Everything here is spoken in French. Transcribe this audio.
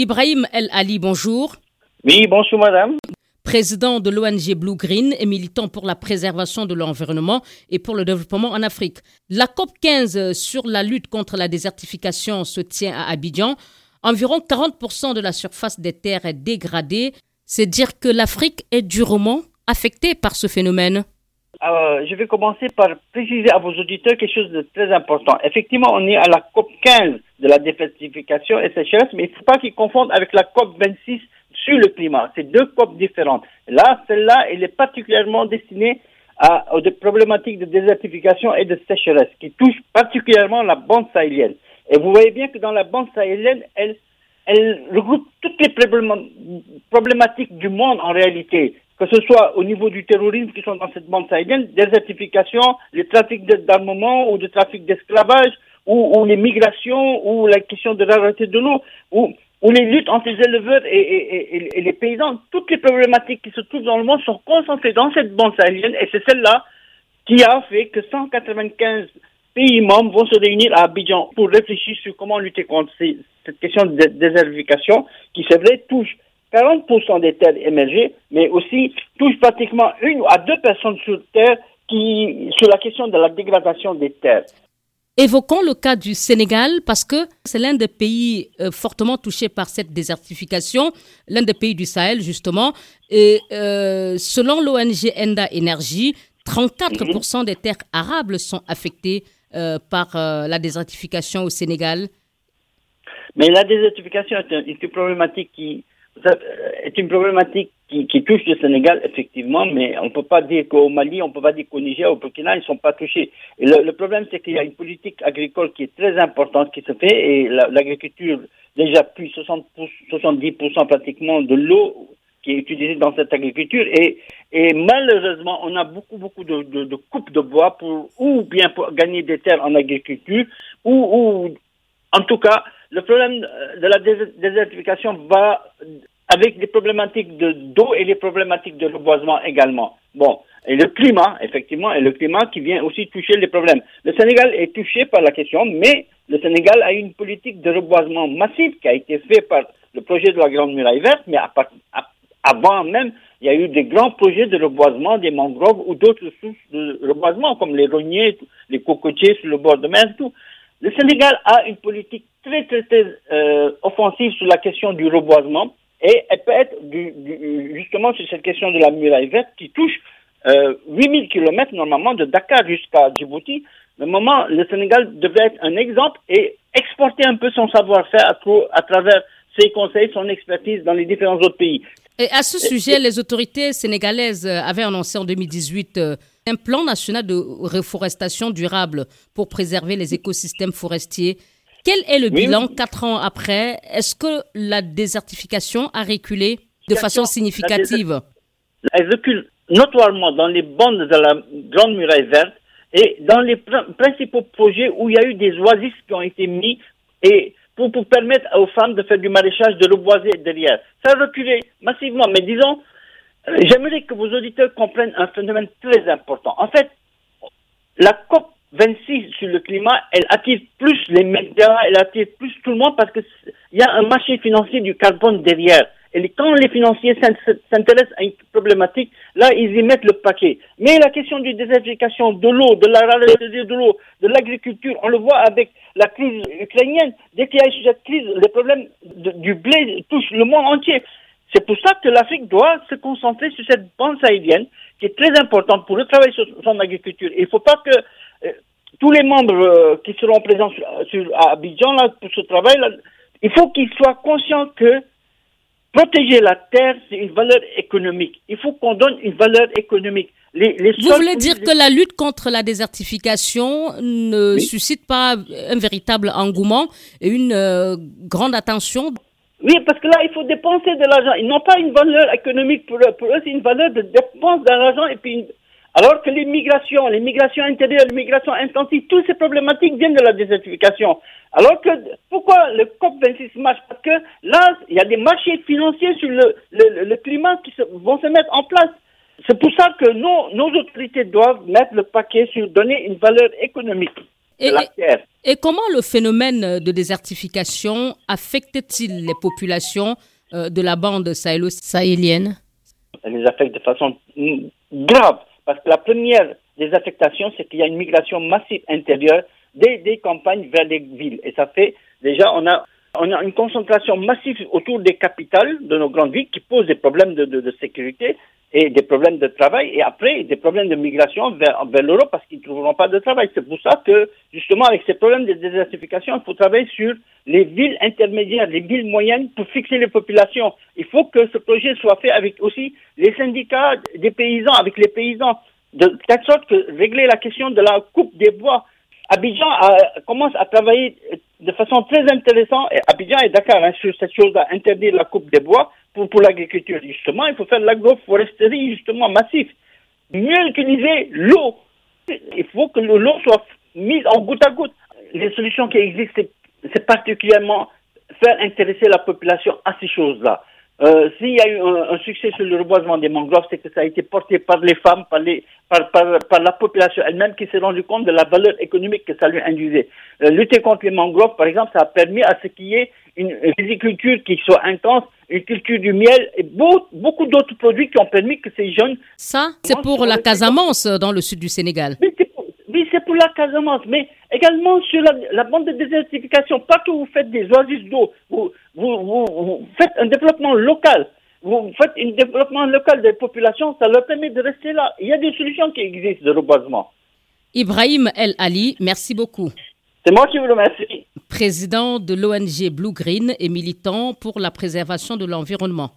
Ibrahim El Ali, bonjour. Oui, bonjour madame. Président de l'ONG Blue Green et militant pour la préservation de l'environnement et pour le développement en Afrique. La COP 15 sur la lutte contre la désertification se tient à Abidjan. Environ 40% de la surface des terres est dégradée. C'est dire que l'Afrique est durement affectée par ce phénomène. Euh, je vais commencer par préciser à vos auditeurs quelque chose de très important. Effectivement, on est à la COP 15 de la désertification et sécheresse, mais il ne faut pas qu'ils confondent avec la COP 26 sur le climat. C'est deux COP différentes. Là, celle-là, elle est particulièrement destinée à, aux problématiques de désertification et de sécheresse qui touchent particulièrement la bande sahélienne. Et vous voyez bien que dans la bande sahélienne, elle, elle regroupe toutes les problématiques du monde en réalité, que ce soit au niveau du terrorisme qui sont dans cette bande sahélienne, désertification, les trafics d'armement ou de trafic d'esclavage, ou, les migrations, ou la question de la rareté de l'eau, ou, les luttes entre les éleveurs et, les paysans. Toutes les problématiques qui se trouvent dans le monde sont concentrées dans cette bande sahélienne, et c'est celle-là qui a fait que 195 pays membres vont se réunir à Abidjan pour réfléchir sur comment lutter contre cette question de désertification qui, c'est vrai, touche 40% des terres émergées, mais aussi touche pratiquement une à deux personnes sur Terre qui, sur la question de la dégradation des terres. Évoquons le cas du Sénégal parce que c'est l'un des pays euh, fortement touchés par cette désertification, l'un des pays du Sahel justement. Et euh, selon l'ONG Enda Energy, 34% des terres arables sont affectées euh, par la désertification au Sénégal. Mais la désertification est une problématique qui est une problématique qui, touche le Sénégal, effectivement, mais on ne peut pas dire qu'au Mali, on ne peut pas dire qu'au Niger, au Burkina, ils ne sont pas touchés. Le, problème, c'est qu'il y a une politique agricole qui est très importante qui se fait, et l'agriculture, déjà plus 60 70% pratiquement de l'eau qui est utilisée dans cette agriculture, et, et malheureusement, on a beaucoup, beaucoup de, de, de coupes de bois pour, ou bien pour gagner des terres en agriculture, ou, ou en tout cas, le problème de la désertification va avec les problématiques de d'eau et les problématiques de reboisement également. Bon, et le climat, effectivement, et le climat qui vient aussi toucher les problèmes. Le Sénégal est touché par la question, mais le Sénégal a une politique de reboisement massif qui a été faite par le projet de la Grande Muraille Verte, mais avant même, il y a eu des grands projets de reboisement des mangroves ou d'autres sources de reboisement, comme les rogniers, les cocotiers sur le bord de mer, tout. Le Sénégal a une politique très, très, très euh, offensive sur la question du reboisement et elle peut être du, justement sur cette question de la muraille verte qui touche euh, 8000 km normalement de Dakar jusqu'à Djibouti. Le moment, le Sénégal devrait être un exemple et exporter un peu son savoir-faire à, à travers ses conseils, son expertise dans les différents autres pays. Et à ce sujet, les autorités sénégalaises avaient annoncé en 2018 euh, un plan national de reforestation durable pour préserver les écosystèmes forestiers. Quel est le bilan quatre ans après? Est-ce que la désertification a reculé de façon significative? Elle recule notoirement dans les bandes de la Grande Muraille Verte et dans les principaux projets où il y a eu des oasis qui ont été mis et pour, pour permettre aux femmes de faire du maraîchage, de reboiser derrière. Ça a reculé massivement, mais disons, euh, j'aimerais que vos auditeurs comprennent un phénomène très important. En fait, la COP 26 sur le climat, elle attire plus les médias, elle attire plus tout le monde parce qu'il y a un marché financier du carbone derrière. Et quand les financiers s'intéressent à une problématique, là, ils y mettent le paquet. Mais la question du désertification de l'eau, de la de l'eau, de l'agriculture, on le voit avec la crise ukrainienne. Dès qu'il y a cette crise, les problèmes du blé touchent le monde entier. C'est pour ça que l'Afrique doit se concentrer sur cette bande sahélienne qui est très importante pour le travail sur son agriculture. Il ne faut pas que tous les membres euh, qui seront présents sur, à Abidjan là, pour ce travail, là, il faut qu'ils soient conscients que protéger la terre, c'est une valeur économique. Il faut qu'on donne une valeur économique. Les, les Vous voulez dire que la lutte contre la désertification ne suscite pas un véritable engouement et une euh, grande attention? Oui, parce que là, il faut dépenser de l'argent. Ils n'ont pas une valeur économique pour eux. Pour eux, c'est une valeur de dépense d'argent et puis alors que migrations intérieures, les migrations intensives, toutes ces problématiques viennent de la désertification. Alors que pourquoi le COP26 marche? Parce que là, il y a des marchés financiers sur le, le, climat qui vont se mettre en place. C'est pour ça que nos, nos autorités doivent mettre le paquet sur donner une valeur économique. et, la terre. Et comment le phénomène de désertification affecte-t-il les populations euh, de la bande sahélo-sahélienne? Elle les affecte de façon grave, parce que la première des affectations, c'est qu'il y a une migration massive intérieure des, campagnes vers les villes. Et ça fait, déjà, on a on a une concentration massive autour des capitales de nos grandes villes qui pose des problèmes de sécurité et des problèmes de travail et après des problèmes de migration vers, vers l'Europe parce qu'ils ne trouveront pas de travail. C'est pour ça que justement avec ces problèmes de désertification, il faut travailler sur les villes intermédiaires, les villes moyennes pour fixer les populations. Il faut que ce projet soit fait avec aussi les syndicats des paysans, avec les paysans, de telle sorte que régler la question de la coupe des bois. Abidjan commence à travailler de façon très intéressante, et Abidjan est d'accord hein, sur cette chose d'interdire la coupe des bois pour, pour l'agriculture. Justement, il faut faire l'agroforesterie, justement, massif. Mieux utiliser l'eau. Il faut que l'eau soit mise en goutte à goutte. Les solutions qui existent, c'est particulièrement faire intéresser la population à ces choses-là. Euh, S'il y a eu un, succès sur le reboisement des mangroves, c'est que ça a été porté par les femmes, par, les, par, par, par la population elle-même qui s'est rendu compte de la valeur économique que ça lui induisait. Euh, lutter contre les mangroves, par exemple, ça a permis à ce qu'il y ait une riziculture qui soit intense, une culture du miel et beau, beaucoup d'autres produits qui ont permis que ces jeunes... Ça, c'est pour la Casamance dans le sud du Sénégal. La Casamance, mais également sur la, bande de désertification, partout où vous faites des oasis d'eau, vous, vous, vous, faites un développement local, vous faites un développement local des populations, ça leur permet de rester là. Il y a des solutions qui existent de reboisement. Ibrahim El Ali, merci beaucoup. C'est moi qui vous remercie. Président de l'ONG Blue Green et militant pour la préservation de l'environnement.